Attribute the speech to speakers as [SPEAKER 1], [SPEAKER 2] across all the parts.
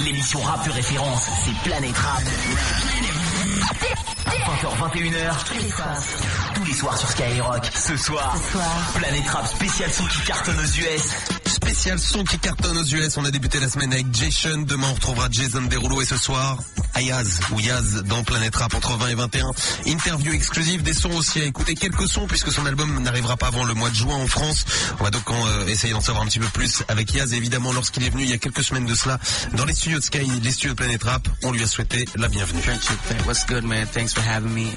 [SPEAKER 1] L'émission rap de référence, c'est Planète Rap. 20h, 21h, tous les soirs sur Skyrock. Ce soir, Planète Rap spécial son qui cartonne aux US.
[SPEAKER 2] Spécial son qui cartonne aux US. On a débuté la semaine avec Jason. Demain, on retrouvera Jason Derulo. Et ce soir, Ayaz ou Yaz dans Planète Rap entre 20 et 21. Interview exclusive, des sons aussi à écouter. Quelques sons puisque son album n'arrivera pas avant le mois de juin en France. On va donc euh, essayer d'en savoir un petit peu plus avec Yaz. Évidemment, lorsqu'il est venu il y a quelques semaines de cela dans les studios de Sky, les studios de Planète Rap, on lui a souhaité la bienvenue.
[SPEAKER 3] What's good, man? Thanks for having me.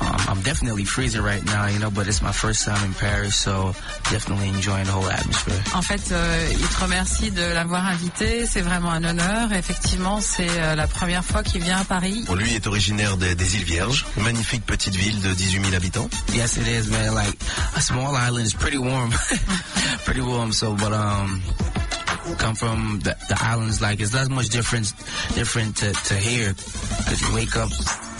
[SPEAKER 3] Um, I'm definitely freezing right now, you know, but it's my first time in Paris, so definitely enjoying the whole atmosphere.
[SPEAKER 4] En fait, euh, il te remercie de l'avoir invité. C'est vraiment un honneur. Effectivement, c'est euh, la première fois qu'il vient à Paris.
[SPEAKER 2] Bon, lui est originaire des, des îles Vierges, magnifique petite ville de 18 000 habitants.
[SPEAKER 3] Yes, it is, man. Like a small island is pretty warm, pretty warm. So, but um, come from the, the islands, like it's not much difference different to, to here. Cause you wake up,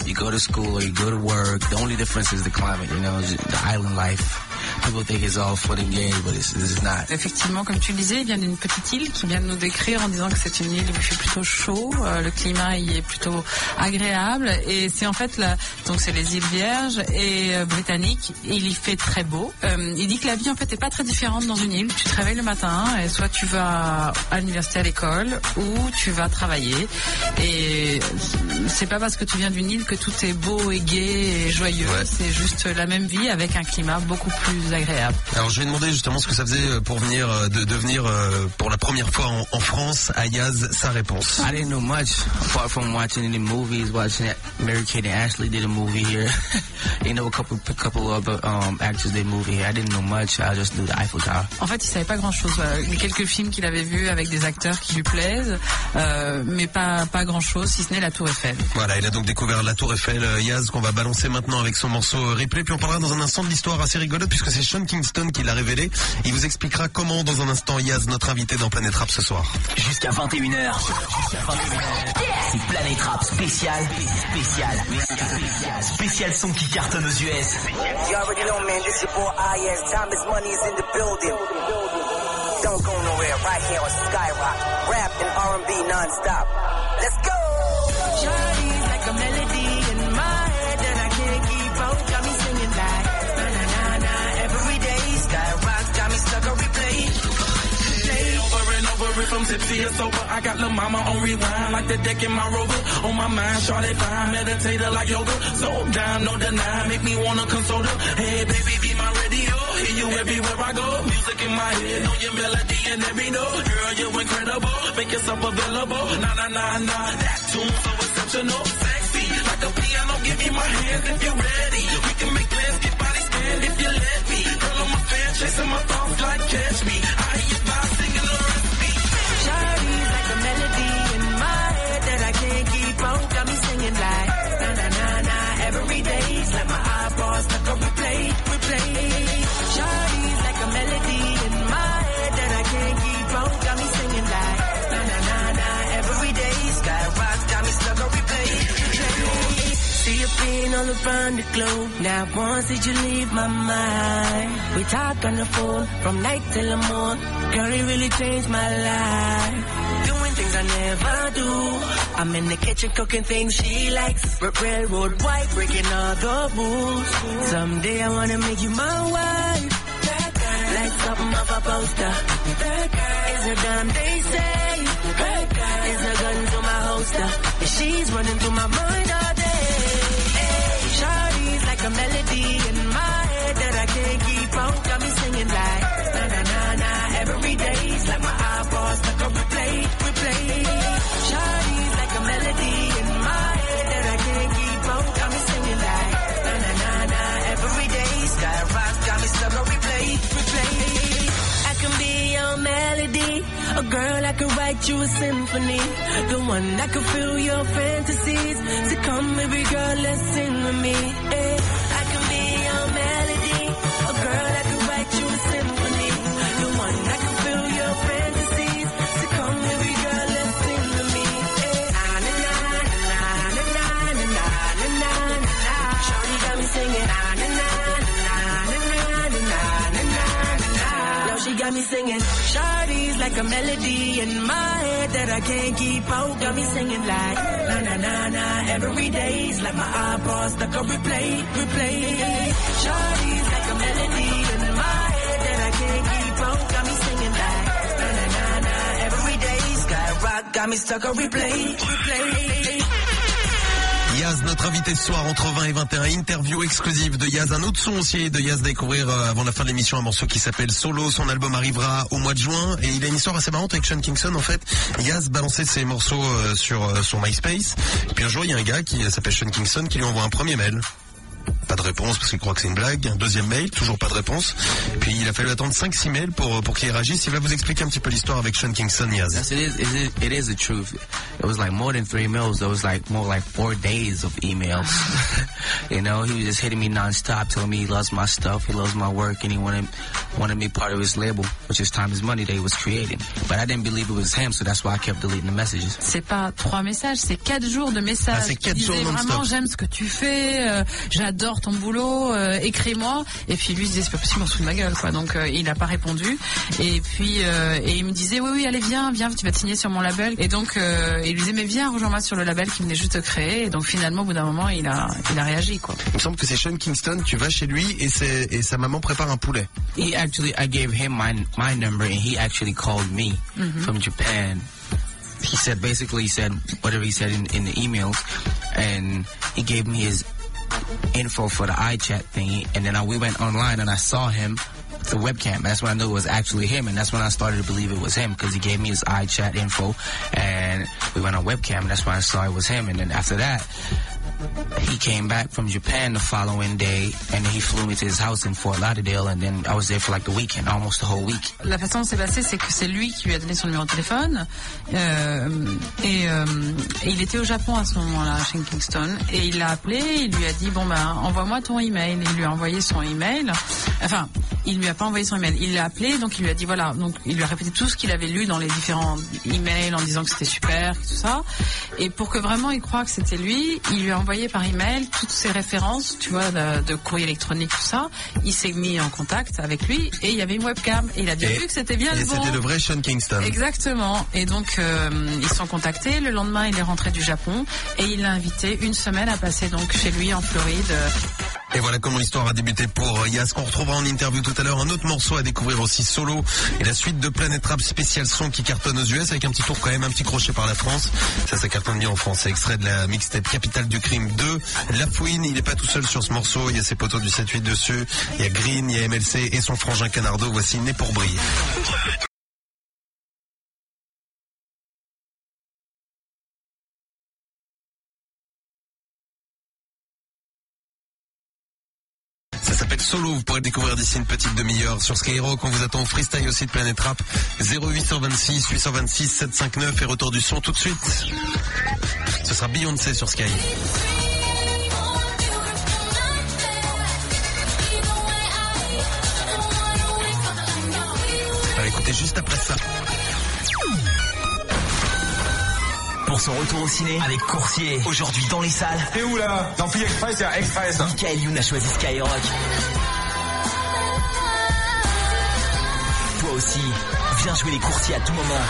[SPEAKER 3] you go to school or you go to work. The only difference is the climate, you know, the island life. People think it's all fun and games, but it's, it's not.
[SPEAKER 4] Effectivement, comme tu le disais, il vient d'une petite île qui vient de nous décrire en disant que c'est une île où il fait plutôt chaud, euh, le climat y est plutôt agréable et c'est en fait la, donc c'est les îles Vierges et euh, britanniques. Il y fait très beau. Euh, il dit que la vie en fait est pas très différente dans une île. Tu te réveilles le matin et soit tu vas à l'université à l'école ou tu vas travailler et c'est pas parce que tu viens d'une île que tout est beau et gai et joyeux. C'est juste la même vie avec un climat beaucoup plus agréable.
[SPEAKER 2] Alors je vais demander justement ce que ça faisait pour venir euh, de, de venir euh, pour la première fois en, en France à Yaz, sa réponse.
[SPEAKER 3] I didn't know much apart from watching any movies, watching Mary Kate and Ashley did a movie here. you know, a couple, a couple other um, actors did a movie here. I didn't know much. I just knew the Eiffel Tower.
[SPEAKER 4] En fait, il savait pas grand-chose. Euh, Quelques films qu'il avait vus avec des acteurs qui lui plaisent, euh, mais pas pas grand-chose, si ce n'est la Tour Eiffel.
[SPEAKER 2] Voilà, il a donc découvert la Tour Eiffel, euh, Yaz, qu'on va balancer maintenant avec son morceau euh, replay. Puis on parlera dans un instant de l'histoire assez rigolote puisque c'est Sean Kingston qui l'a révélé. Il vous expliquera comment dans un instant Yaz, notre invité dans Planète Rap ce soir.
[SPEAKER 1] Jusqu'à 21h. C'est Planète Rap spécial, spécial, spécial, spécial son qui cartonne aux US.
[SPEAKER 5] You already know, man, this your boy IS. Thomas Money is in the building. Don't go nowhere, right here on Skyrock. Rap and R&B non-stop. Let's go!
[SPEAKER 6] Tipsy or sober. I got Lil Mama on rewind like the deck in my rover. On my mind, Shawty fine, meditator like yoga. So down, no deny, make me wanna console her. Hey baby, be my radio. Hear you everywhere I go. Music in my head, know your melody and every note. Girl, you're incredible. Make yourself available. Nah, nah, nah, nah. That tune so exceptional. Sexy, like a piano. Give me my hands if you're ready. We can make plans, get body stand if you let me. Girl, I'm a fan, chasing my thoughts like catch me. I hear
[SPEAKER 7] keep. Got me singing like na na na na every day. It's like my eyeballs stuck on replay, replay. Shawty's like a melody in my head that I can't keep out. Got me singing like na na na na every day. Skyrock got me stuck on replay, replay. See you being all around the globe. Now once did you leave my mind? We talk on the phone from night till the morn. Girl, it really changed my life. I never do. I'm in the kitchen cooking things she likes. R- Railroad white, breaking all the rules. Someday I wanna make you my wife. Like something off a poster. It's a damn they say. It's a gun to my holster. And she's running through my mind I write you a symphony, the one that could fill your fantasies. So come, baby girl, let's sing with me. eh. I can be your melody, a girl that could write you a symphony, the one that could fill your fantasies. So come, baby girl, let's sing with me. Na na na na na na na na na na. Shawty got me singing. Na na na na na na na na na. Now she got me singing. Like a melody in my head that I can't keep out. Got me singing like na na na na every day's like my iPod stuck on replay, replay. Shawty's like a melody in my head that I can't keep out. Got me singing like na na na na every day. Skyrock got me stuck on replay, replay.
[SPEAKER 2] Yaz, notre invité ce soir entre 20 et 21, interview exclusive de Yaz, un autre son aussi de Yaz découvrir euh, avant la fin de l'émission un morceau qui s'appelle Solo, son album arrivera au mois de juin et il a une histoire assez marrante avec Sean Kingston en fait. Yaz balançait ses morceaux euh, sur euh, son MySpace, et puis un jour il y a un gars qui s'appelle Sean Kingston qui lui envoie un premier mail. Pas de réponse parce qu'il croit que c'est une blague. Un deuxième mail, toujours pas de réponse. Puis il a fallu attendre 5-6 mails pour, pour qu'il réagisse. Il va vous expliquer un petit peu l'histoire avec Sean Kingston, Yaz.
[SPEAKER 3] Yes, it is. It is, it is the truth. It was like more than three mails. It was like more like four days of emails. you know, he was just hitting me nonstop, telling me he loves my stuff, he loves my work, and he wanted wanted me part of his label, which is Time Is Money that he was creating. But I didn't believe it was him, so that's why I kept deleting the messages.
[SPEAKER 4] C'est pas trois messages, c'est quatre jours de messages.
[SPEAKER 2] Ah, c'est quatre jours non-stop.
[SPEAKER 4] vraiment j'aime ce que tu fais, euh, j'adore ton boulot, euh, écris-moi. Et puis lui il disait c'est pas possible, on se fout de ma gueule quoi. Donc euh, il a pas répondu. Et puis euh, et il me disait oui oui allez viens viens tu vas te signer sur mon label. Et donc euh, il lui disait mais viens rejoins-moi sur le label qui venait juste de créer. Et donc finalement au bout d'un moment il a il a réagi quoi.
[SPEAKER 2] Il me semble que c'est Sean Kingston, tu vas chez lui et, c'est- et sa maman prépare un poulet.
[SPEAKER 3] He actually, I gave him my my number, and he actually called me from Japan. He said basically he said whatever he said in, in the emails, and he gave me his info for the iChat thingy, and then I, we went online and I saw him. The webcam. That's when I knew it was actually him, and that's when I started to believe it was him because he gave me his iChat info, and we went on webcam. And that's when I saw it was him, and then after that, he came back from Japan the following day, and he flew me to his house in Fort Lauderdale, and then I was there for like the weekend, almost the whole week.
[SPEAKER 4] La façon dont c'est passé, c'est que c'est lui qui lui a donné son numéro de téléphone. Euh, et, euh, et il était au Japon à ce moment-là, chez Kingston. Et il l'a appelé, il lui a dit, bon ben, envoie-moi ton email. Il lui a envoyé son email. Enfin, il lui a pas envoyé son email. Il l'a appelé, donc il lui a dit, voilà. Donc il lui a répété tout ce qu'il avait lu dans les différents emails en disant que c'était super, tout ça. Et pour que vraiment il croit que c'était lui, il lui a envoyé par email toutes ses références, tu vois, de, de courrier électronique, tout ça. Il s'est mis en contact avec lui et il y avait une webcam. Et il a bien
[SPEAKER 2] Et-
[SPEAKER 4] vu que c'était bien
[SPEAKER 2] Et
[SPEAKER 4] le bon.
[SPEAKER 2] c'était le vrai Sean Kingston.
[SPEAKER 4] Exactement. Et donc, euh, ils se sont contactés. Le lendemain, il est rentré du Japon et il l'a invité une semaine à passer donc chez lui en Floride.
[SPEAKER 2] Et voilà comment l'histoire a débuté pour Yas, qu'on retrouvera en interview tout à l'heure. Un autre morceau à découvrir aussi solo. Et la suite de Planet Rap spécial son qui cartonne aux US avec un petit tour quand même, un petit crochet par la France. Ça, ça cartonne bien en France. C'est extrait de la mixtape Capitale du Crime 2. La Fouine, il est pas tout seul sur ce morceau. Il y a ses poteaux du 7-8 dessus. Il y a Green, il y a MLC et son frangin Canardo. Voici Né pour briller. Vous pourrez découvrir d'ici une petite demi-heure sur Skyrock. On vous attend au freestyle aussi de Planète Rap 0826 826 759 et retour du son tout de suite. Ce sera Beyoncé sur Sky. On va écouter juste après ça.
[SPEAKER 1] Pour son retour au ciné avec Coursier, aujourd'hui dans les salles,
[SPEAKER 8] T'es où là? Dans Free Express, il y a Express.
[SPEAKER 1] Michael Youn a choisi Skyrock. Aussi, viens jouer les coursiers à tout moment.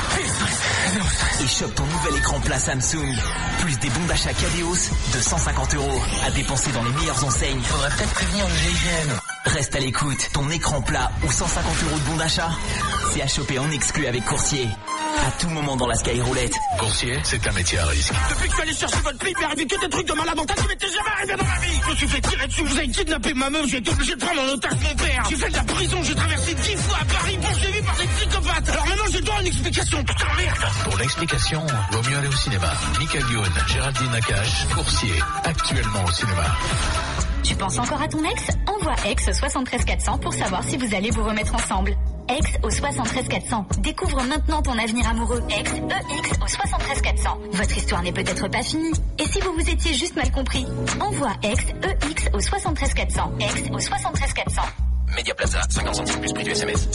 [SPEAKER 1] Et chope ton nouvel écran plat Samsung. Plus des bons d'achat Cadeos de 150 euros à dépenser dans les meilleures enseignes. Faudrait peut-être prévenir le GIGN. Reste à l'écoute, ton écran plat ou 150 euros de bons d'achat, c'est à choper en exclu avec Coursier. À tout moment dans la Skyroulette.
[SPEAKER 9] Coursier, c'est un métier à risque.
[SPEAKER 6] Depuis que je suis allé chercher votre clip, il arrivé que des trucs de malade mental qui m'étaient jamais arrivé dans ma vie. Je me suis fait tirer dessus, vous avez kidnappé ma meuf, j'ai été obligé de prendre en otage mon père. J'ai fait de la prison, j'ai traversé dix fois à Paris, poursuivi par des psychopathes. Alors maintenant, je dois une explication, putain merde.
[SPEAKER 9] Pour l'explication, vaut mieux aller au cinéma. Michael Youn, Géraldine Nakache, Coursier, actuellement au cinéma.
[SPEAKER 10] Tu penses encore à ton ex? Envoie ex au 73 400 pour savoir si vous allez vous remettre ensemble ex au 73 400. Découvre maintenant ton avenir amoureux. Ex, EX au 73 400. Votre histoire n'est peut-être pas finie. Et si vous vous étiez juste mal compris Envoie ex, EX au 73 400. Ex au 73 400.
[SPEAKER 1] Media Plaza, 50 centimes plus prix du SMS.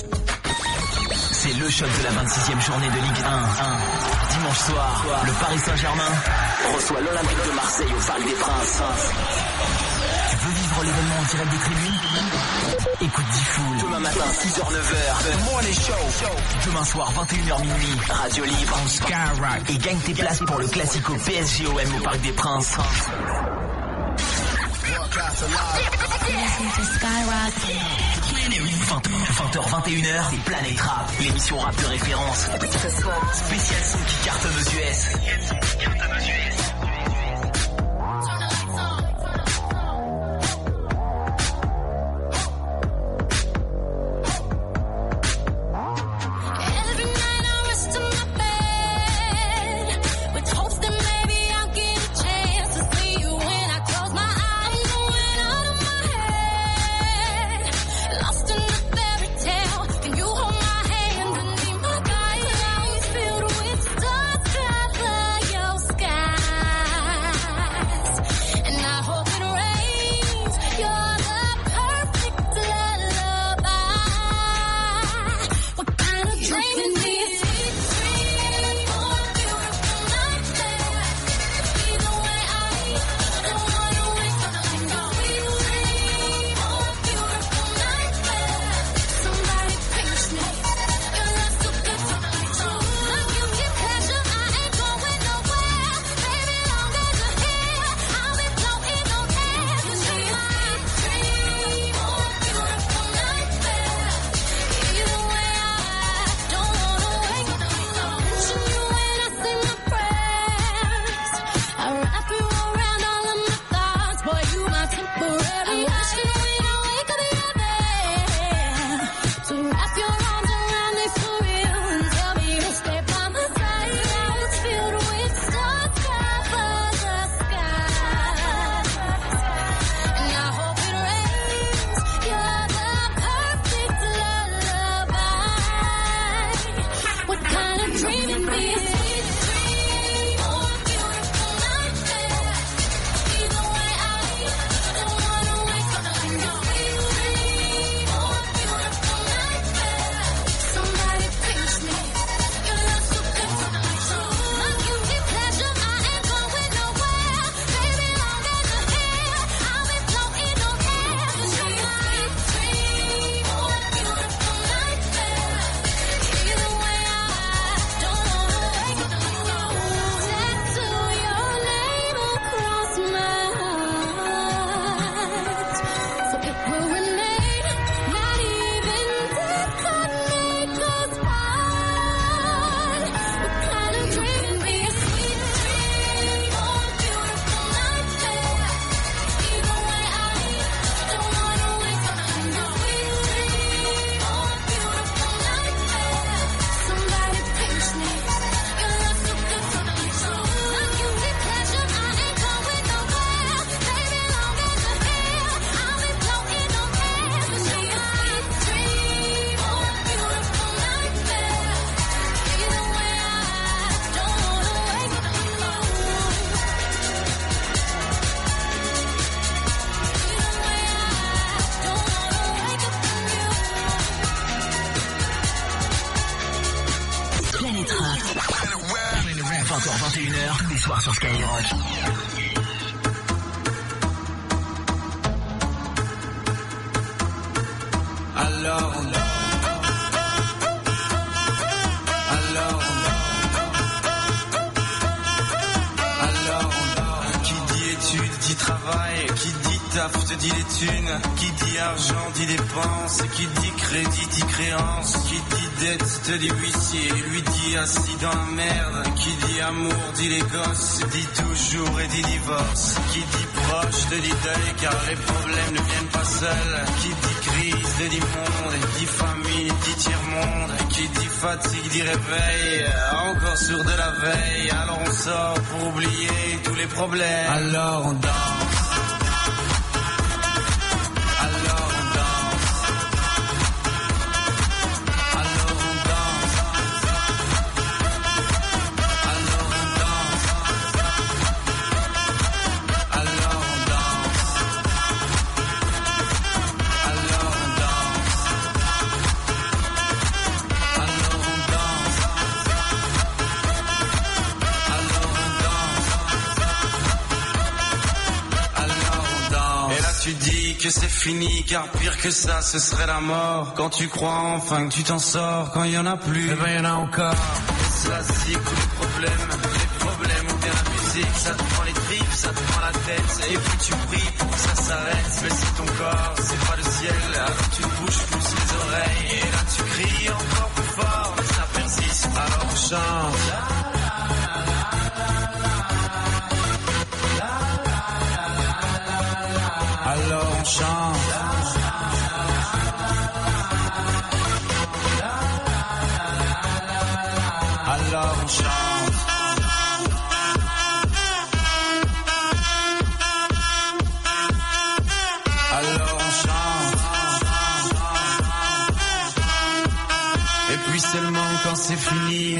[SPEAKER 1] C'est le choc de la 26e journée de Ligue 1. 1. Dimanche soir, le Paris Saint-Germain reçoit l'Olympique de Marseille au Parc des Princes. Tu veux vivre l'événement en direct des tribunes? Écoute Diffoul Demain matin, 6h-9h, Morning Show. Demain soir, 21h minuit, Radio Libre en Skyrock. Et gagne tes places pour le Classico PSGOM au Parc des Princes. Skyrock. 20h, 21h, c'est Planète Rap, l'émission rap de référence. Ce soir, spécial son qui cartonne aux
[SPEAKER 11] US.
[SPEAKER 12] gueule des lui dit assis dans la merde. Qui dit amour dit les gosses, dit toujours et dit divorce. Qui dit proche de dit deuil car les problèmes ne viennent pas seuls. Qui dit crise de dit monde, dit famille, dit tiers-monde. Qui dit fatigue dit réveil, encore sur de la veille. Alors on sort pour oublier tous les problèmes. Alors on dort. Car pire que ça, ce serait la mort. Quand tu crois enfin que tu t'en sors, quand il y en a plus, eh ben y en a encore. Et ça, c'est tous les problèmes, les problèmes ou bien la musique, ça te prend les tripes, ça te prend la tête, et puis tu pries pour que ça s'arrête. Mais si ton corps, c'est pas le ciel, alors tu te bouges plus les oreilles, et là tu cries encore plus fort, mais ça persiste, alors on chante.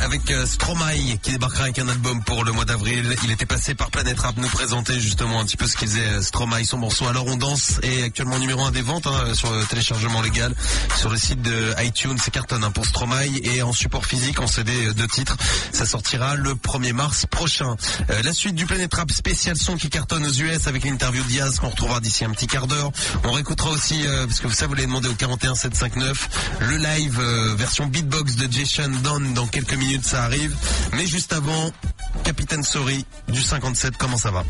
[SPEAKER 2] Avec euh, Stromae qui débarquera avec un album pour le mois d'avril. Il était passé par Planète Rap nous présenter justement un petit peu ce qu'il faisait euh, Stromae, son morceau Alors on danse est actuellement numéro un des ventes hein, sur le téléchargement légal sur le site de iTunes. C'est cartonne hein, pour Stromae et en support physique en CD de titres. Ça sortira le 1er mars prochain. Euh, la suite du Planète Rap spécial son qui cartonne aux US avec l'interview de Diaz qu'on retrouvera d'ici un petit quart d'heure. On réécoutera aussi, euh, parce que ça vous l'avez demandé au 41 759, le live euh, version beatbox de Jason Don dans quelques minutes ça arrive. Mais juste avant, Capitaine Sorry du 57, comment ça va?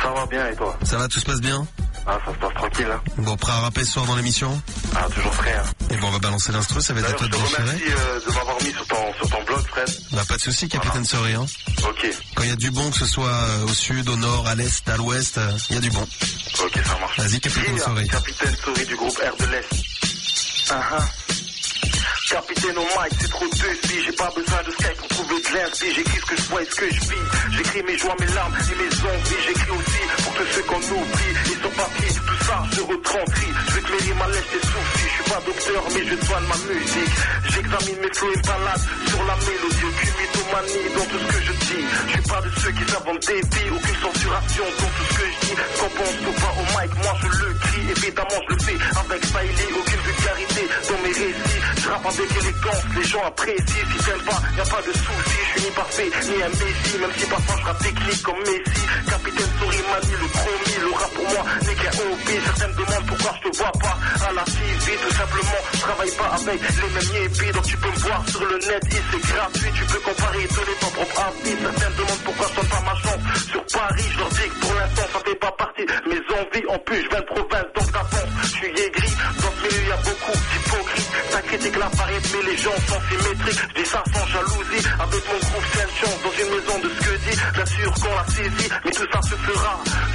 [SPEAKER 13] Ça va bien et toi?
[SPEAKER 2] Ça va, tout se passe bien?
[SPEAKER 13] Ah, ça se passe tranquille, hein
[SPEAKER 2] Bon, prêt à rapper ce soir dans l'émission?
[SPEAKER 13] Ah, toujours prêt, hein
[SPEAKER 2] Et bon, on va balancer l'instru, ça va être à toi de déchirer.
[SPEAKER 13] remercie euh, de m'avoir mis sur ton, sur ton blog, Fred.
[SPEAKER 2] Bah, pas de souci, Capitaine Sorry. Hein.
[SPEAKER 13] Ok,
[SPEAKER 2] Quand il y a du bon, que ce soit euh, au sud, au nord, à l'est, à l'ouest, euh, il y a du bon.
[SPEAKER 13] ok, ça marche.
[SPEAKER 2] Vas-y, Capitaine Sorry.
[SPEAKER 13] Capitaine Souris du groupe R de l'Est. Uh-huh. Capitaine au mic, c'est trop deux j'ai pas besoin de Skype pour trouver de l'inspi. J'écris ce que je vois et ce que je vis. J'écris mes joies, mes larmes et mes envies. J'écris aussi tous ceux qu'on oublie. Et sur papier, tout ça, je retranscris. Je clairer ma lèche des soucis. Je suis pas docteur, mais je soigne ma musique. J'examine mes flots et balades sur la mélodie. Aucune mythomanie dans tout ce que je dis. Je suis pas de ceux qui s'inventent des vies. Aucune censuration dans tout ce que je dis. Qu'en pense ou pas au mic, moi je le crie. Évidemment, je le fais avec style. Aucune vulgarité dans mes récits. Je rappe avec élégance, les gens apprécient. Si t'aimes pas, y a pas de souci. Je suis ni parfait, ni un messie. Même si parfois je rappe technique comme Messi. Capitaine Souris le promis. Le pour moi n'est qu'un hobby. Certaines me demandent pourquoi je te vois pas à la TV. Tout simplement, travaille pas avec les mêmes yépis. Donc tu peux me voir sur le net, et c'est gratuit. Tu peux comparer, donner ton propre avis. Certaines me demandent pourquoi je donne pas ma chance sur Paris. Je leur dis que pour l'instant, ça fait pas partie. Mes envies, en plus, je viens de province, donc d'avance. Je suis aigri. Dans milieu, y a beaucoup d'hypocrites. Ça critique la variété, mais les gens sont symétriques. Je dis ça sans jalousie. Avec mon groupe, c'est une chance dans une maison de que dit. J'assure qu'on la saisit, mais tout ça se fera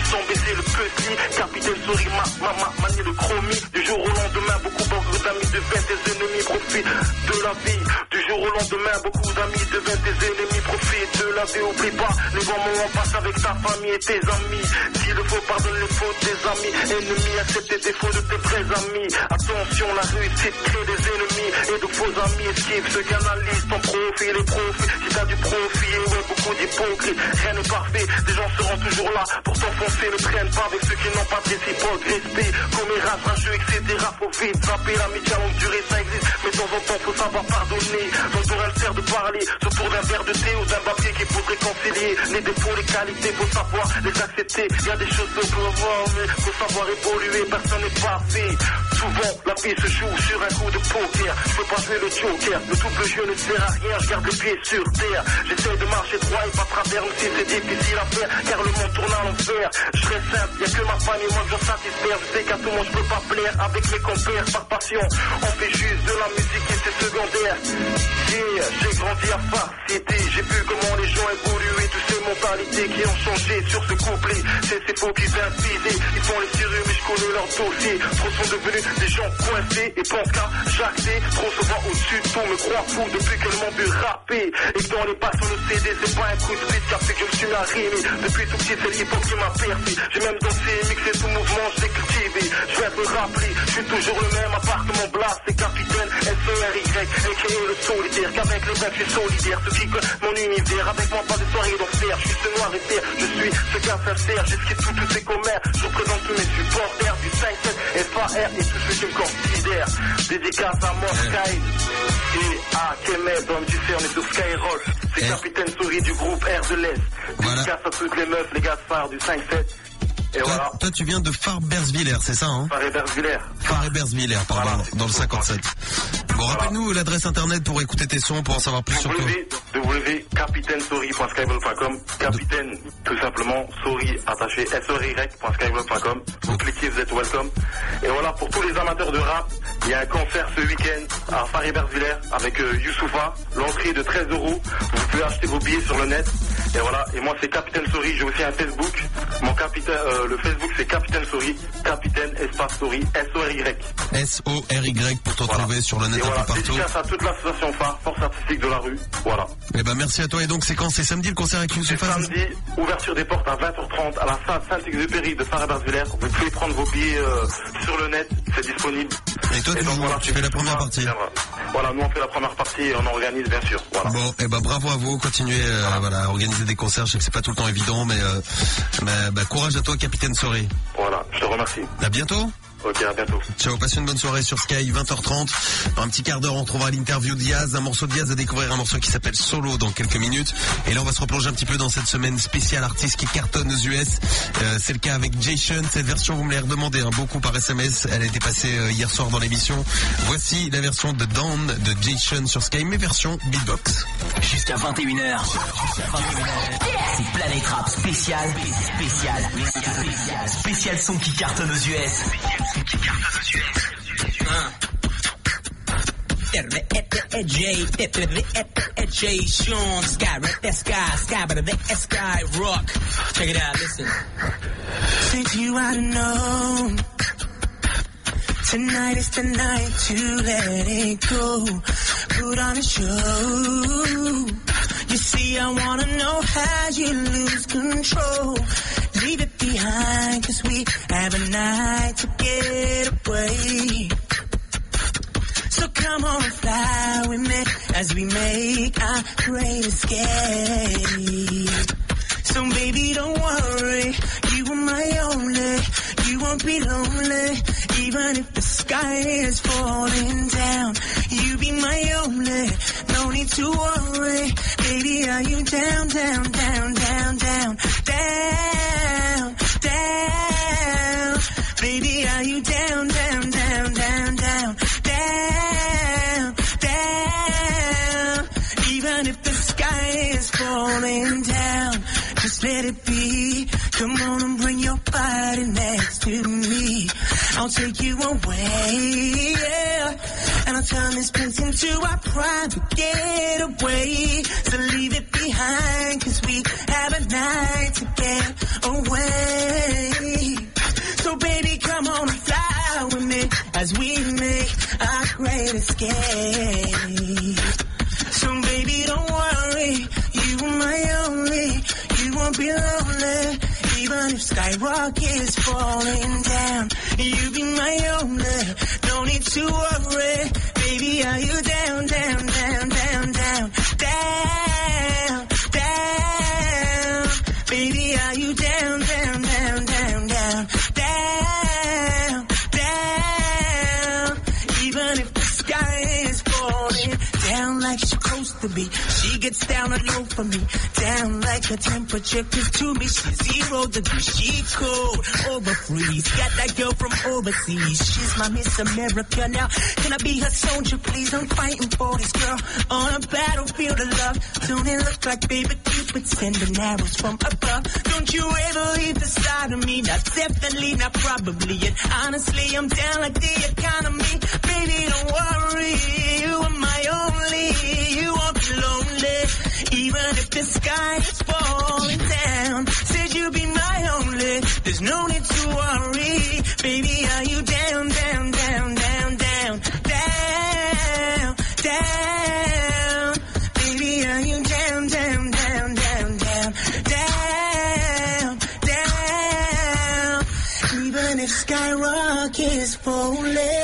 [SPEAKER 13] sans baisser le petit. Capitaine souris, ma, ma, ma, manie le chromie. Du jour au lendemain, beaucoup, beaucoup d'amis deviennent des ennemis. Profitent de la vie. Du jour au lendemain, beaucoup d'amis deviennent des ennemis. Profitent de la vie. Oublie pas les bons moments passent avec ta famille et tes amis. S'il le faut, pardonne les fautes des amis. Ennemis, accepte les défauts de tes vrais amis. Attention, la réussite crée des ennemis et de faux amis. Esquive ceux qui analysent ton profil et profit. Si t'as du profit, ouais, beaucoup d'hypocrites. Rien n'est parfait, des gens seront toujours là pour t'enfoncer. Ne traîne pas avec ceux qui n'ont pas de réciproque respect. Commérages, rageux, etc. Faut vite zapper l'amitié à longue durée, ça existe. Temps faut savoir pardonner. Donc, pour elle sert de parler autour d'un verre de thé ou d'un papier qui faut réconcilier. Les défauts, les qualités, faut savoir les accepter. Y a des choses qu'on peut voir, mais faut savoir évoluer. Personne n'est parfait. Souvent, la vie se joue sur un coup de poker. Je peux pas jouer le joker. Le double jeu ne sert à rien. Je garde les pieds sur terre. J'essaie de marcher droit et pas travers, même si c'est difficile à faire. Car le monde tourne à l'envers. Je serai simple, y a que ma famille, moi que j'en satisfaire. Je sais qu'à tout le monde je peux pas plaire. Avec mes compères, par passion, on fait juste de la musique c'est secondaire. Yeah, j'ai grandi à Far City. J'ai vu comment les gens évoluent et toutes ces mentalités qui ont changé sur ce couplet. C'est ces faux qui viser. Ils font les sérieux, mais je connais leur dossier. Trop sont devenus des gens coincés et qu'à jacter. Trop souvent au-dessus de tout, me croient fou depuis que le monde rapper. Et dans les basses sur le CD, c'est pas un coup de piste a fait que je suis rimer. Depuis tout petit, c'est l'hip-hop qui m'a percé. J'ai même dansé, mixé tout mouvement, j'ai cultivé. Je vais me rappeler, je suis toujours le même, mon blast, c'est capitaine S-E-R-Y, a.k.a. le solitaire. Qu'avec les mecs, je suis solidaire. Ceux qui mon univers, avec moi, pas de soirée d'enfer. Je suis ce noir et terre, je suis ce qu'un sincère. J'esquive tout, tous ces commères. Je représente tous mes supporters du 5-7, FAR et tous ceux qui me considèrent. Dédicace à Mosky et à Kemet, dans sais, on est sur Skyrock. C'est Capitaine Souris du groupe R de l'Est. Dédicace à toutes les meufs, les gars de phare du 5-7. Et
[SPEAKER 2] toi,
[SPEAKER 13] voilà.
[SPEAKER 2] toi, tu viens de Farbersviller, c'est ça, hein
[SPEAKER 13] Paris-Bersvillers.
[SPEAKER 2] Farbersviller, pardon, dans le 57. Bon, rappelle-nous l'adresse internet pour écouter tes sons, pour en savoir plus sur toi.
[SPEAKER 13] www.capitainesorry.skyblog.com Capitaine, tout simplement, sorry attaché, S-O-R-Y.skyblog.com Vous cliquez, vous êtes welcome. Et voilà, pour tous les amateurs de rap, il y a un concert ce week-end à Paris-Bersvillers avec euh, Youssoufa. L'entrée est de 13 euros. Vous pouvez acheter vos billets sur le net. Et voilà, et moi c'est Capitaine Sorry, j'ai aussi un Facebook. Mon capitaine, euh, le Facebook c'est Capitaine Sorry, Capitaine Espace Sorry, S-O-R-Y.
[SPEAKER 2] S-O-R-Y pour te retrouver sur le net
[SPEAKER 13] Et
[SPEAKER 2] un
[SPEAKER 13] voilà,
[SPEAKER 2] peu partout.
[SPEAKER 13] dédicace à toute l'association phare, Force Artistique de la rue. Voilà.
[SPEAKER 2] Eh ben, merci à toi. Et donc, c'est quand? C'est samedi le concert avec ça
[SPEAKER 13] Samedi, ouverture des portes à 20h30 à la salle Saint-Exupéry de Farah-Bersvillers. Vous pouvez prendre vos billets euh, sur le net, c'est disponible.
[SPEAKER 2] Et toi, tu, joues, tu fais la première partie.
[SPEAKER 13] Voilà, nous on fait la première partie et on organise bien sûr. Voilà.
[SPEAKER 2] Bon, eh ben bravo à vous, continuez euh, voilà, à organiser des concerts. Je sais que c'est pas tout le temps évident, mais euh, bah, bah, courage à toi, capitaine Soré.
[SPEAKER 13] Voilà, je te remercie.
[SPEAKER 2] À bientôt.
[SPEAKER 13] Ok, à bientôt.
[SPEAKER 2] Ciao, passe une bonne soirée sur Sky, 20h30. Dans un petit quart d'heure, on trouvera l'interview d'Iaz, un morceau d'Iaz à découvrir, un morceau qui s'appelle Solo dans quelques minutes. Et là, on va se replonger un petit peu dans cette semaine spéciale artiste qui cartonne aux US. Euh, c'est le cas avec Jason. Cette version, vous me l'avez redemandé hein, beaucoup par SMS. Elle a été passée euh, hier soir dans l'émission. Voici la version de Dawn de Jason sur Sky, mais version beatbox.
[SPEAKER 1] Jusqu'à 21h. C'est Planète Rap spécial. Spécial. Spécial. Spécial son qui cartonne aux US.
[SPEAKER 14] J. Sean, that sky, sky, but sky rock. Check it out, listen.
[SPEAKER 7] Since you to know, tonight is the night to let it go. Put on a show. You see, I wanna know how you lose control. Leave it behind, cause we have a night to get away. So come on and fly with me as we make our great escape. So baby, don't worry, you are my only. You won't be lonely, even if the sky is falling down. You be my only, no need to worry. Baby, are you down, down, down, down, down, down, down? Baby, are you down, down, down, down, down, down, down? Even if the sky is falling down, just let it body next to me. I'll take you away, yeah. And I'll turn this place into our private getaway. So leave it behind, cause we have a night to get away. So baby, come on and fly with me as we make our great escape. So baby, don't worry, you are my only. You won't be lonely, even if Skyrock is falling down. You be my only, no need to worry. Baby, are you down, down, down, down, down, down, down? Baby, are you down, down, down, down, down, down, down? Even if the sky is falling down like it's supposed to be, gets down a low for me, down like her temperature. Cause to me she's zero degrees, she cold, over freeze. Got that girl from overseas, she's my Miss America now. Can I be her soldier, please? I'm fighting for this girl on a battlefield of love. Don't it look like baby Cupid sending arrows from above? Don't you ever leave the side of me? Not definitely, not probably. And honestly, I'm down like the economy. Baby, don't worry, you are my only. You won't be lonely, even if the sky is falling down. Said you'd be my only. There's no need to worry, baby. Are you down, down, down, down, down, down, down? Baby, are you down, down, down, down, down, down, down? Even if Skyrock is falling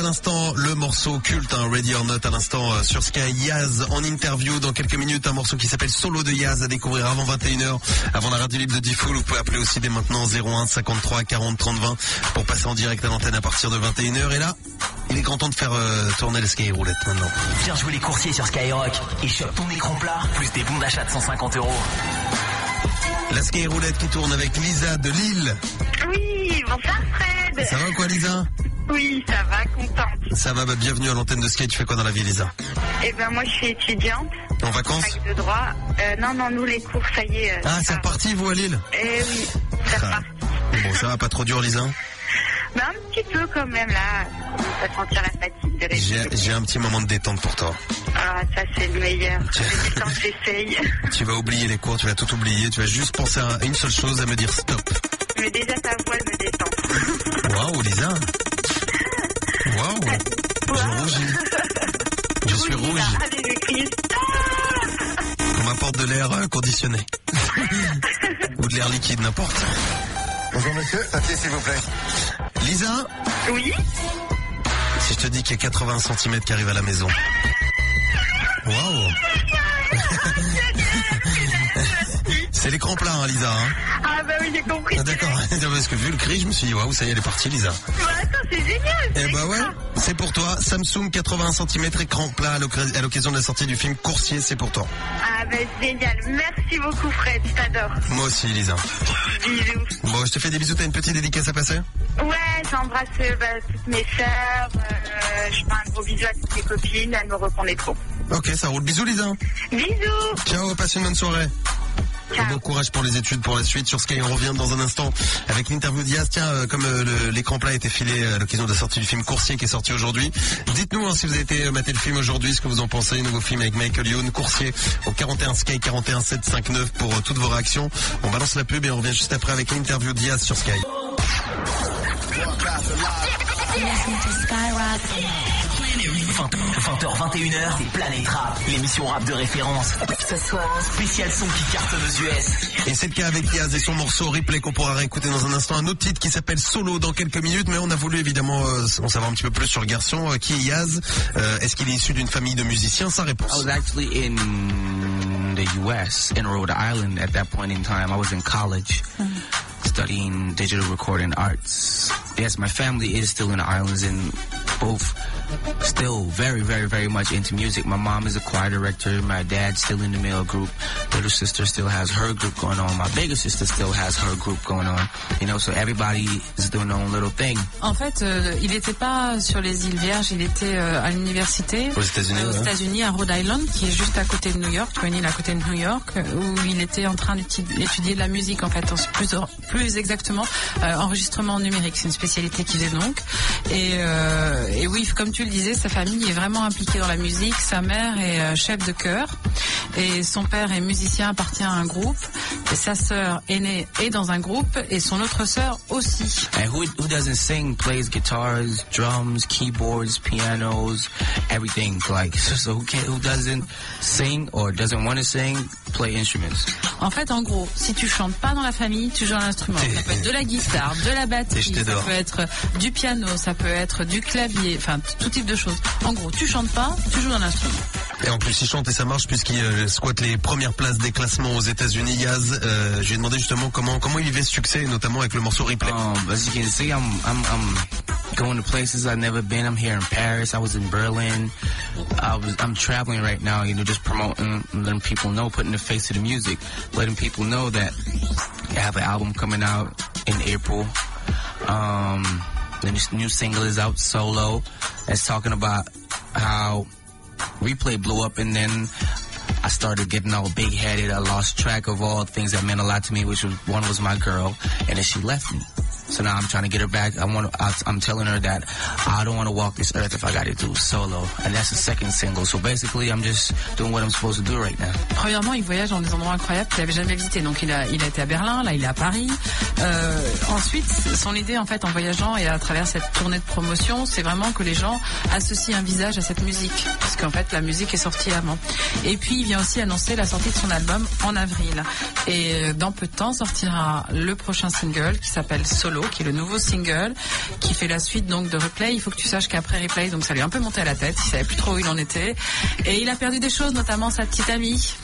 [SPEAKER 2] à l'instant, le morceau culte, hein, Ready or Not à l'instant euh, sur Sky. Yaz en interview dans quelques minutes, un morceau qui s'appelle Solo de Yaz à découvrir avant 21h, avant la radio libre de Diffoul. Vous pouvez appeler aussi dès maintenant 01 53 40 30 20 pour passer en direct à l'antenne à partir de 21h. Et là, il est grand temps de faire euh, tourner le Sky Roulette maintenant.
[SPEAKER 1] Viens jouer les coursiers sur Skyrock et chope ton écran plat plus des bons d'achat de 150 euros.
[SPEAKER 2] La Sky Roulette qui tourne avec Lisa de Lille.
[SPEAKER 15] Oui, bonsoir Fred.
[SPEAKER 2] Ça va quoi Lisa?
[SPEAKER 15] Oui, ça va, contente.
[SPEAKER 2] Ça va, bah, bienvenue à l'antenne de Sky. Tu fais quoi dans la vie Lisa?
[SPEAKER 15] Eh ben moi je suis étudiante.
[SPEAKER 2] En vacances?
[SPEAKER 15] Fac de droit. Euh, non, non, nous les cours, ça y est. euh,
[SPEAKER 2] Ah, c'est reparti vous à Lille?
[SPEAKER 15] Eh oui, c'est
[SPEAKER 2] Ah.
[SPEAKER 15] reparti.
[SPEAKER 2] Bon, ça va pas trop dur Lisa?
[SPEAKER 15] Mais un petit peu quand même là. On va sentir la fatigue de rester.
[SPEAKER 2] J'ai j'ai un petit moment de détente pour toi.
[SPEAKER 15] Ah, ça c'est le meilleur. Que j'essaye.
[SPEAKER 2] Tu vas oublier les cours, tu vas tout oublier, tu vas juste penser à une seule chose, à me dire stop.
[SPEAKER 15] Mais déjà ta voix me détend.
[SPEAKER 2] Waouh, Lisa. Waouh. Je rougis. Je suis rouge. On m'apporte de l'air conditionné. Ou de l'air liquide, n'importe.
[SPEAKER 16] Bonjour monsieur, papier s'il vous plaît.
[SPEAKER 2] Lisa
[SPEAKER 15] Oui
[SPEAKER 2] Si je te dis qu'il y a 80 cm qui arrivent à la maison. Waouh. C'est l'écran plat, hein, Lisa. hein.
[SPEAKER 15] Ah bah oui, j'ai compris.
[SPEAKER 2] Ah, D'accord. Parce que vu le cri, je me suis dit, waouh, ça y est, elle est partie, Lisa.
[SPEAKER 15] Bah, attends, c'est génial.
[SPEAKER 2] Eh bah ouais, c'est pour toi. Samsung 80 cm écran plat à l'oc- à l'occasion de la sortie du film Coursier, c'est pour toi.
[SPEAKER 15] Ah bah génial. Merci beaucoup Fred, je t'adore.
[SPEAKER 2] Moi aussi, Lisa.
[SPEAKER 15] Bisous.
[SPEAKER 2] Bon, je te fais des bisous, t'as une petite dédicace à passer?
[SPEAKER 15] Ouais, j'embrasse euh, bah, toutes mes sœurs. euh, je fais un gros bisou à toutes mes copines. Elles me reconnaissent trop.
[SPEAKER 2] Ok, ça roule. Bisous, Lisa.
[SPEAKER 15] Bisous.
[SPEAKER 2] Ciao, passe une bonne soirée. Bon courage pour les études, pour la suite. Sur Sky, on revient dans un instant avec l'interview d'Iaz. Tiens, euh, comme euh, l'écran plat a été filé à l'occasion de la sortie du film Coursier qui est sorti aujourd'hui. Dites-nous hein, si vous avez été euh, mater le film aujourd'hui, ce que vous en pensez. Nouveau film avec Michael Youn, Coursier au 41 Sky 41 759 pour euh, toutes vos réactions. On balance la pub et on revient juste après avec l'interview d'Iaz sur Sky.
[SPEAKER 1] 20h, 21h, c'est Planète Rap, l'émission rap de référence. Ce soir, spécial son qui cartonne aux US.
[SPEAKER 2] Et c'est le cas avec Yaz et son morceau replay qu'on pourra réécouter dans un instant. Un autre titre qui s'appelle Solo dans quelques minutes, mais on a voulu évidemment euh, en savoir un petit peu plus sur le garçon. Euh, qui est Yaz Euh, Est-ce qu'il est issu d'une famille de musiciens? Sa réponse.
[SPEAKER 3] I was actually in the U.S. in Rhode Island at that point in time. I was in college studying digital recording arts. Yes, my family is still in the islands and both still very, very, very much into music. My mom is a choir director. My dad's still in the male group. Little sister still has her group going on. My bigger sister still has her group going on. You know, so everybody is doing their own little thing.
[SPEAKER 4] En fait, euh, il n'était pas sur les îles Vierges, il était euh, à l'université
[SPEAKER 2] Aux États-Unis,
[SPEAKER 4] euh, aux
[SPEAKER 2] ouais.
[SPEAKER 4] États-Unis, à Rhode Island, qui est juste à côté de New York, tu vois, une île à côté de New York, où il était en train d'étudier de la musique, en fait, plus, plus exactement, euh, enregistrement numérique, c'est une spécialité qu'il faisait donc. Et, et oui, comme tu le disais, sa famille est vraiment impliquée dans la musique. Sa mère est euh, chef de chœur et son père est musicien, appartient à un groupe. Et sa sœur aînée est dans un groupe et son autre sœur aussi.
[SPEAKER 3] And who who doesn't sing plays guitars, drums, keyboards, pianos, everything? Like so, so who can who doesn't sing or doesn't want to sing play instruments?
[SPEAKER 4] En fait, en gros, si tu chantes pas dans la famille, tu joues un instrument. Ça peut être de la guitare, de la batterie, ça peut être du piano, ça peut être du clavier, enfin tout type de choses. En gros, tu chantes pas, tu joues un instrument.
[SPEAKER 2] Et en plus, il chante et ça marche puisqu'il euh, squatte les premières places des classements aux États-Unis. Yaz, euh, je lui ai demandé justement comment comment il vivait ce succès, notamment avec le morceau replay.
[SPEAKER 3] Um, as you can see, I'm I'm I'm going to places I've never been. I'm here in Paris. I was in Berlin. I was I'm traveling right now. You know, just promoting, letting people know, putting a face to the music, letting people know that I have an album coming out in April. Um, the new- single is out solo. It's talking about how replay blew up and then I started getting all big headed. I lost track of all things that meant a lot to me, which was one was my girl, and then she left me. So now I'm trying to get her back. I want. I, telling her that I don't want to walk this earth if I got to do solo, and that's the second single. So basically, I'm just doing what I'm supposed to do right now.
[SPEAKER 4] Premièrement, il voyage dans des endroits incroyables qu'il n'avait jamais visités. Donc il a, il a été à Berlin, là il est à Paris. Euh, ensuite, son idée en fait en voyageant et à travers cette tournée de promotion, c'est vraiment que les gens associent un visage à cette musique, parce qu'en fait la musique est sortie avant. Et puis il vient aussi annoncer la sortie de son album en avril. Et euh, dans peu de temps sortira le prochain single qui s'appelle Solo, qui est le nouveau single, qui fait la suite donc de Replay. Il faut que tu saches qu'après Replay, donc ça lui a un peu monté à la tête. Il savait plus trop où il en était, et il a perdu des choses, notamment sa petite amie.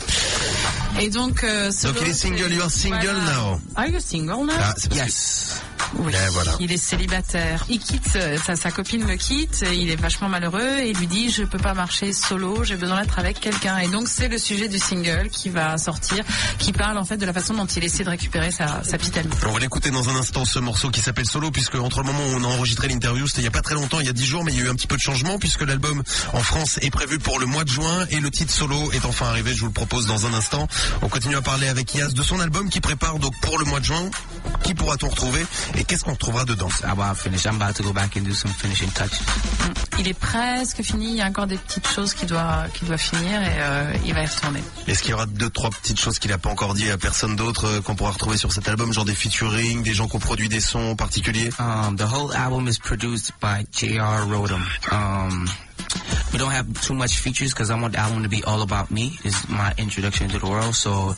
[SPEAKER 4] Et donc, euh, Solo,
[SPEAKER 2] Donc il est single, you are single
[SPEAKER 4] voilà.
[SPEAKER 2] now.
[SPEAKER 4] Are you single now?
[SPEAKER 2] Ah,
[SPEAKER 3] Yes.
[SPEAKER 4] Oui,
[SPEAKER 2] Et voilà.
[SPEAKER 4] il est célibataire. Il quitte, euh, sa, sa copine le quitte, il est vachement malheureux et il lui dit je peux pas marcher solo, j'ai besoin d'être avec quelqu'un. Et donc c'est le sujet du single qui va sortir, qui parle en fait de la façon dont il essaie de récupérer sa, sa petite amie.
[SPEAKER 2] On va l'écouter dans un instant ce morceau qui s'appelle Solo puisque entre le moment où on a enregistré l'interview c'était il y a pas très longtemps, il y a 10 jours mais il y a eu un petit peu de changement puisque l'album en France est prévu pour le mois de juin et le titre Solo est enfin arrivé, je vous le propose dans un instant. On continue à parler avec Yas de son album qui prépare donc pour le mois de juin. Qui pourra-t-on retrouver et qu'est-ce qu'on retrouvera dedans?
[SPEAKER 3] I'm about to finish. I'm about to go back and do some finishing touches.
[SPEAKER 4] Il est presque fini, il y a encore des petites choses qui doit, qui doit finir et euh, il va y retourner.
[SPEAKER 2] Est-ce qu'il y aura deux trois petites choses qu'il n'a pas encore dit à personne d'autre euh, qu'on pourra retrouver sur cet album, genre des featuring, des gens qui ont produit des sons particuliers
[SPEAKER 3] Um, the whole album is produced by J.R. Rodham. Um, we don't have too much features because I want the album to be all about me. Is my introduction to the world. So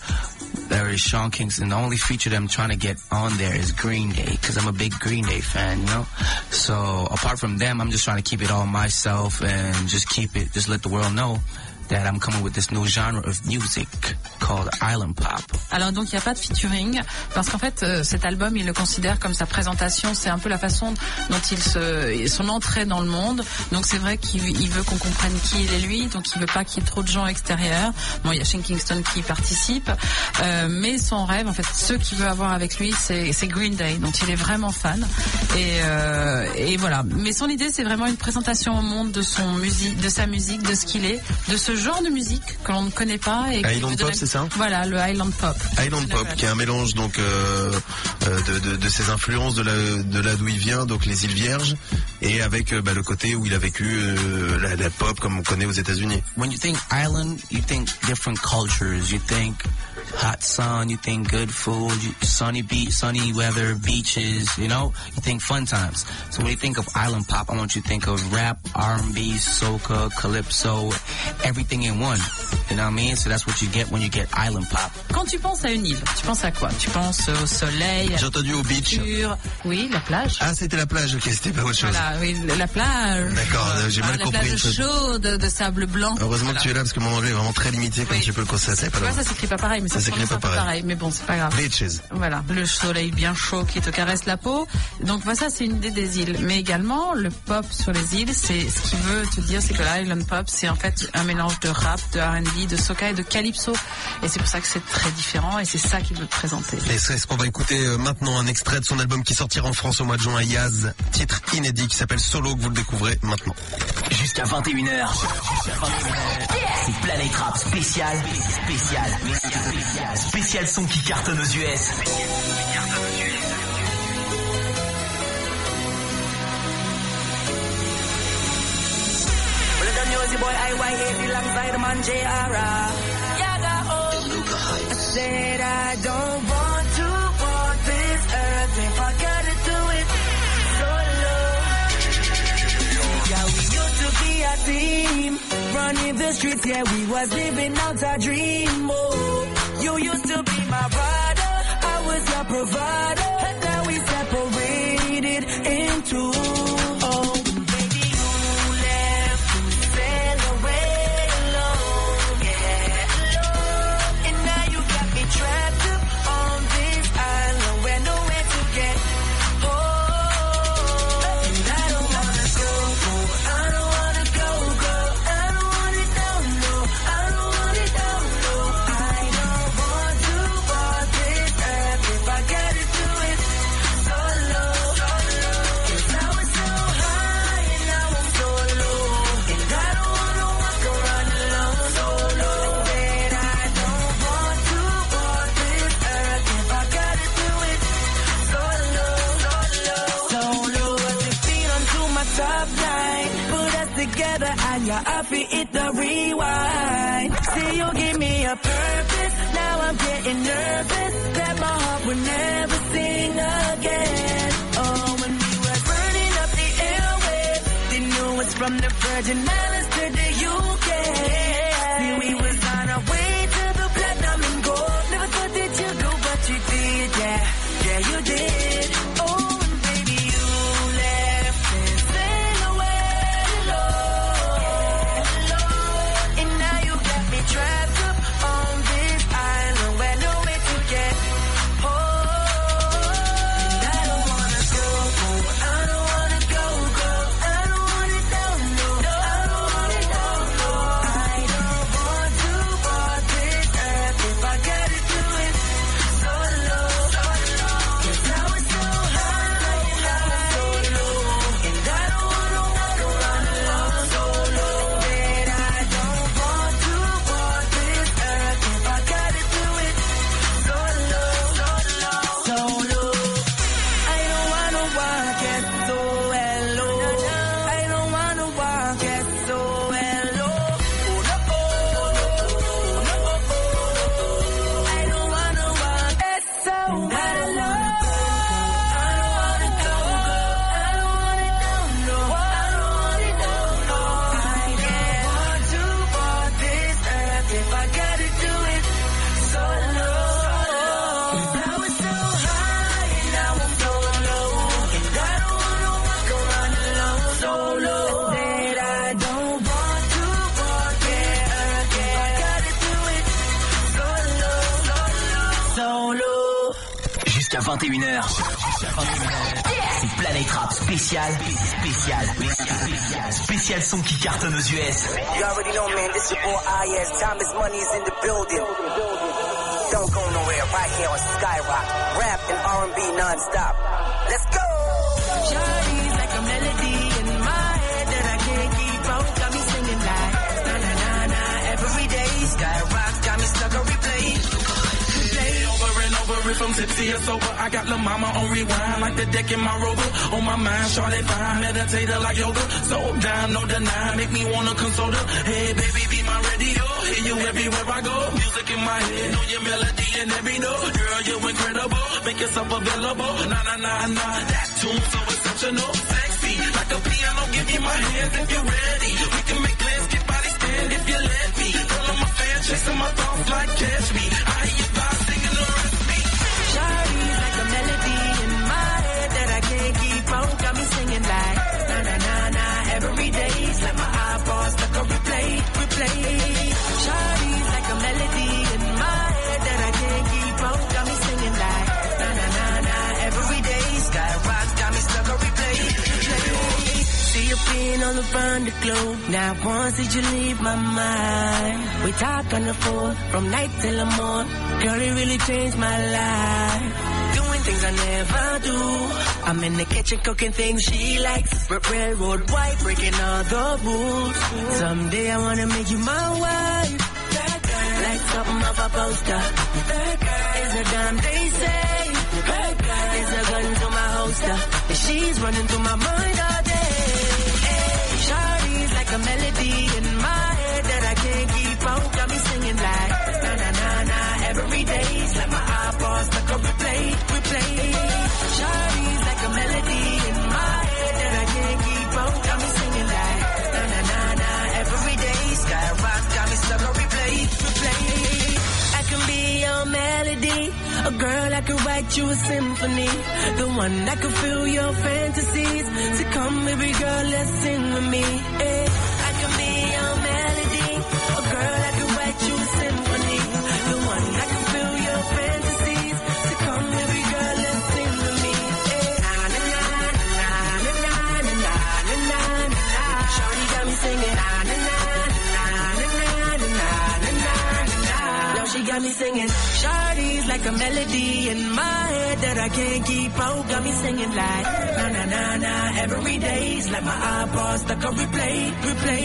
[SPEAKER 3] there is Sean Kingston. The only feature that I'm trying to get on there is Green Day because I'm a big Green Day fan. You know. So apart from them, I'm just trying to keep it all myself and just keep it. Just let the world know that I'm coming with this new genre of music called island pop.
[SPEAKER 4] Alors donc il n'y a pas de featuring parce qu'en fait euh, cet album il le considère comme sa présentation, c'est un peu la façon dont il se son entrée dans le monde. Donc c'est vrai qu'il il veut qu'on comprenne qui il est lui, donc il veut pas qu'il y ait trop de gens extérieurs. Bon il y a Shane Kingston qui participe, euh, mais son rêve en fait ceux qu'il veut avoir avec lui c'est Green Day dont il est vraiment fan et euh, et voilà. Mais son idée c'est vraiment une présentation au monde de son musique, de sa musique, de ce qu'il est, de ce genre de musique que l'on ne connaît pas. Et veut
[SPEAKER 2] pop,
[SPEAKER 4] donner-
[SPEAKER 2] c'est ça
[SPEAKER 4] Voilà, le Highland Pop.
[SPEAKER 2] Highland Pop, qui est un mélange donc euh, euh, de, de, de ses influences de là, de là d'où il vient, donc les îles Vierges, et avec euh, bah, le côté où il a vécu euh, la, la pop comme on connaît aux États-Unis.
[SPEAKER 3] When you think island, you think different cultures. You think hot sun, you think good food, you- sunny beach, sunny weather, beaches, you know? You think fun times. So when you think of island pop, I want you to think of rap, R&B, soca, calypso, everything in one. You know what I mean? So that's what you get when you get island pop.
[SPEAKER 4] Quand tu penses à une île, tu penses à quoi? Tu penses au soleil, à
[SPEAKER 2] J'ai entendu au beach.
[SPEAKER 4] Oui, la plage.
[SPEAKER 2] Ah, c'était la plage, ok, c'était pas autre chose.
[SPEAKER 4] Voilà, oui, la plage.
[SPEAKER 2] D'accord, euh, j'ai
[SPEAKER 4] Ah,
[SPEAKER 2] mal
[SPEAKER 4] la
[SPEAKER 2] compris.
[SPEAKER 4] plage chaude de sable blanc.
[SPEAKER 2] Heureusement
[SPEAKER 4] Voilà.
[SPEAKER 2] que tu es là parce que mon anglais est vraiment très limité comme tu peux le constater. Pas
[SPEAKER 4] ça s'écrit pas pareil, mais ça,
[SPEAKER 2] s'écrit pas
[SPEAKER 4] peu
[SPEAKER 2] pareil.
[SPEAKER 4] Mais bon, c'est pas grave.
[SPEAKER 2] Beaches.
[SPEAKER 4] Voilà, le soleil bien chaud qui te caresse la peau. Donc voilà, ça c'est une idée des îles. Mais également, le pop sur les îles, c'est ce qui veut te dire, c'est que l'island pop, c'est en fait un mélange de rap, de R&B, de soca et de calypso. Et c'est pour ça que c'est très différent et c'est ça qu'il veut te présenter.
[SPEAKER 2] Et c'est ce qu'on va écouter euh, maintenant, un extrait de son album qui sortira en France au mois de juin, Yaz, titre inédit qui s'appelle Solo, que vous le découvrez maintenant.
[SPEAKER 1] Jusqu'à 21h. C'est Planet Rap spécial. Spécial. Spécial. Spécial son qui cartonne aux US.
[SPEAKER 7] Well, the music boy IY80 alongside the man J.R.A. Yaga, oh. Said I don't want to walk this earth I do it team, running the streets. Yeah, we was living out our dream. Oh, you used to from
[SPEAKER 1] spécial. Spécial. Spécial. Spécial son qui cartonne aux US.
[SPEAKER 5] You already know, man, this your boy IS. Thomas Money is in the building. Don't go nowhere, right here on Skyrock. Rap and R&B non-stop. Let's go!
[SPEAKER 6] If tipsy or sober. I got La Mama on rewind like the deck in my rover. On my mind, Charlotte fine, meditator like yoga. So down, no deny, make me wanna console her. Hey, baby, be my radio. Hear you everywhere I go. Music in my head, know your melody and every note. Girl, you incredible. Make yourself available. Nah, nah, nah, nah. That tune so exceptional. Sexy, like a piano. Give me my hands if you're ready. We can make plans, get body stand if you let me. Girl, I'm a fan, chasing my thoughts like catch me. I
[SPEAKER 7] on the front the globe. Now once did you leave my mind? We talk on the phone from night till the morning. Girl, it really changed my life. Doing things I never do. I'm in the kitchen cooking things she likes. R- Railroad white, breaking all the rules. Someday I wanna make you my wife. Like something off a poster. Is a damn they say. Is a gun to my holster. And she's running through my mind all day. Hey, like a melody a girl that can write you a symphony, the one that can fill your fantasies. So come, baby girl, let's sing with me. eh. Got me singing. Shawty's like a melody in my head that I can't keep out. Got me singing like na na na na every day's like my eyeballs stuck on replay, replay.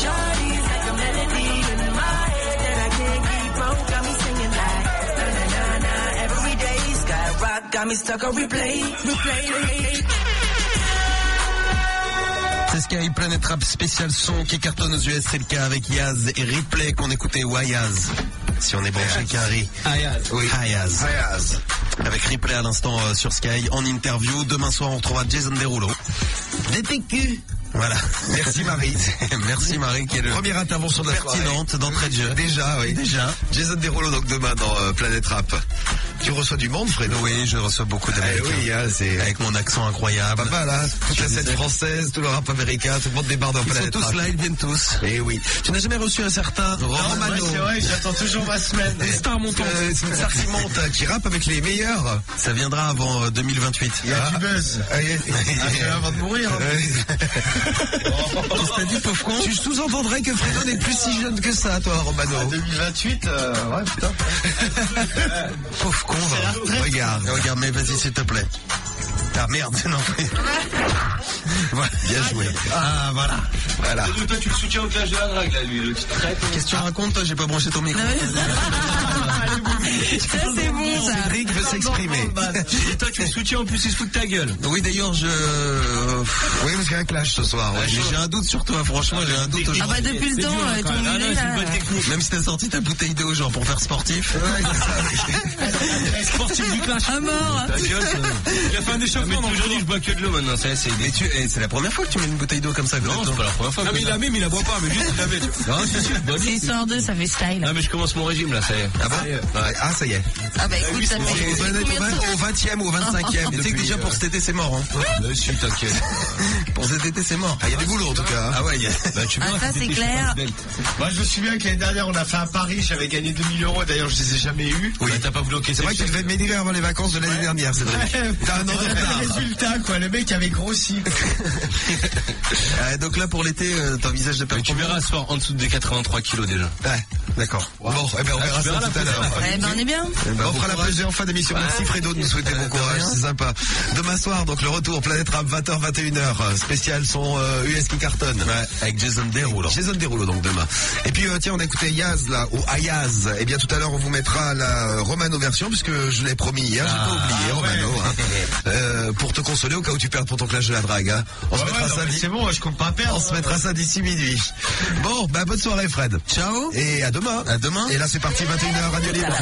[SPEAKER 7] Shawty's like a melody in my head that I can't keep out. Got me singing like na na na na every day. Sky rock got me stuck on replay, replay.
[SPEAKER 2] C'est Sky Planet Rap spécial son qui cartonne aux US, c'est le cas avec Yaz et Replay qu'on écoutait ou Ayaz. Si on est branché Carré.
[SPEAKER 17] Ayaz.
[SPEAKER 2] Oui. Ayaz.
[SPEAKER 17] Ayaz.
[SPEAKER 2] Avec Replay à l'instant euh, sur Sky en interview. Demain soir on retrouvera Jason Derulo.
[SPEAKER 17] DTQ.
[SPEAKER 2] Voilà.
[SPEAKER 17] Merci Marie.
[SPEAKER 2] Merci Marie qui est le
[SPEAKER 17] Première intervention de la
[SPEAKER 2] pertinente d'entrée de jeu.
[SPEAKER 17] Déjà, oui.
[SPEAKER 2] Déjà.
[SPEAKER 17] Jason Derulo donc demain dans euh, Planète Rap. Tu reçois du monde, Fredo
[SPEAKER 2] Oui, je reçois beaucoup
[SPEAKER 17] Eh
[SPEAKER 2] d'Américains.
[SPEAKER 17] oui, hein, c'est
[SPEAKER 2] Avec mon accent incroyable.
[SPEAKER 17] pas mal, hein. Toute la scène française, tout le rap américain, tout le monde débarque dans
[SPEAKER 2] Ils sont tous là, ils viennent tous.
[SPEAKER 17] Eh oui. Tu n'as jamais reçu un certain Romano.
[SPEAKER 8] j'attends toujours ma semaine.
[SPEAKER 17] Des stars montantes. Euh, c'est une star qui monte, qui rappe avec les meilleurs.
[SPEAKER 2] Ça viendra avant euh, 2028.
[SPEAKER 8] Il y a du buzz.
[SPEAKER 17] Ah, yeah.
[SPEAKER 8] Ah, avant de mourir. hein.
[SPEAKER 2] Qu'est-ce que t'as dit, pauvre con
[SPEAKER 17] Tu sous-entendrais que Fredo n'est plus si jeune que ça, toi, Romano.
[SPEAKER 8] 2028, euh, ouais, putain.
[SPEAKER 2] Pauvre
[SPEAKER 17] Regarde.
[SPEAKER 2] Regarde, mais vas-y, s'il te plaît. Ah merde, non. voilà.
[SPEAKER 17] Bien joué.
[SPEAKER 2] Ah voilà.
[SPEAKER 17] Voilà.
[SPEAKER 8] Toi, tu le soutiens au clash de la drague, là, lui, le.
[SPEAKER 2] Qu'est-ce que tu racontes, toi J'ai pas branché ton micro.
[SPEAKER 4] Ça, c'est bon, ça.
[SPEAKER 17] Cédric veut s'exprimer.
[SPEAKER 8] Et toi, tu le soutiens, en plus, il se fout de ta gueule.
[SPEAKER 2] Oui, d'ailleurs, je.
[SPEAKER 17] Oui, parce qu'il y a un clash ce soir. ouais.
[SPEAKER 2] J'ai j'ai un doute sur toi, franchement, j'ai un doute
[SPEAKER 4] Ah
[SPEAKER 2] aujourd'hui.
[SPEAKER 4] bah depuis le temps, euh, ton
[SPEAKER 8] Ah, c'est
[SPEAKER 4] là.
[SPEAKER 2] Même si t'as sorti ta bouteille d'eau, genre pour faire sportif.
[SPEAKER 8] Sportif du clash.
[SPEAKER 4] À mort.
[SPEAKER 8] Ta gueule, ça. Il a fait un échauffement dans aujourd'hui, je bois que de l'eau maintenant. Ça, c'est
[SPEAKER 2] Mais tu, eh, c'est la première fois que tu mets une bouteille d'eau comme ça.
[SPEAKER 8] Non, c'est pas la première fois. Non, mais il la met, mais il la boit pas, mais juste il la met. Non, c'est sûr,
[SPEAKER 4] C'est histoire d'eux, ça fait style.
[SPEAKER 8] Non, mais je commence mon régime, là, ça y est.
[SPEAKER 2] Ah bon.
[SPEAKER 17] Ah, ça y est.
[SPEAKER 4] Ah bah écoute, ça fait
[SPEAKER 17] au 20e ou au 25e.
[SPEAKER 2] Tu sais que déjà pour cet été c'est mort. Hein.
[SPEAKER 8] Si, t'inquiète.
[SPEAKER 2] Pour cet été c'est mort.
[SPEAKER 17] Ah, il y a du boulot en tout cas.
[SPEAKER 2] Ah ouais, il y a-
[SPEAKER 8] Bah, tu
[SPEAKER 4] Ah,
[SPEAKER 8] vois,
[SPEAKER 4] ça, c'est clair.
[SPEAKER 18] Moi, je me souviens que l'année dernière, on a fait un pari, j'avais gagné 2000 euros. D'ailleurs, je les ai jamais eus.
[SPEAKER 8] Oui, t'as pas bloqué
[SPEAKER 17] C'est vrai que tu devais m'écrire avant les vacances de l'année dernière, Cédric. T'as un an de retard.
[SPEAKER 18] résultat, quoi. Le mec avait grossi.
[SPEAKER 17] Euh, donc là pour l'été, euh, t'envisages de perdre
[SPEAKER 8] Tu verras ce soir en dessous des 83 kilos déjà.
[SPEAKER 17] Ouais, d'accord. Bon, eh ben, on
[SPEAKER 8] Ah,
[SPEAKER 17] verra ça tout à l'heure.
[SPEAKER 19] Eh ben, on est bien.
[SPEAKER 17] Eh ben, on fera la pesée en fin d'émission. Merci Fredo de nous souhaiter bon courage, c'est sympa. Demain soir, donc le retour Planète Rap 20h 21h euh, spécial son euh, US qui cartonne.
[SPEAKER 8] Avec Jason Derulo.
[SPEAKER 17] Jason Derulo donc demain. Et puis euh, tiens, on a écouté Yaz là ou Ayaz. Et bien tout à l'heure, on vous mettra la euh, Romano version puisque je l'ai promis hier, j'ai pas oublié Romano hein. Euh, pour te consoler au cas où tu perds pour ton clash de la drague. hein. On se
[SPEAKER 18] Ouais,
[SPEAKER 17] mettra
[SPEAKER 18] ouais,
[SPEAKER 17] ça
[SPEAKER 18] C'est bon, je compte pas perdre.
[SPEAKER 17] on se mettra ça d'ici minuit. Bon, bah bonne soirée Fred.
[SPEAKER 2] Ciao.
[SPEAKER 17] Et à demain.
[SPEAKER 2] À demain.
[SPEAKER 17] Et là c'est parti 21h Radio Libre.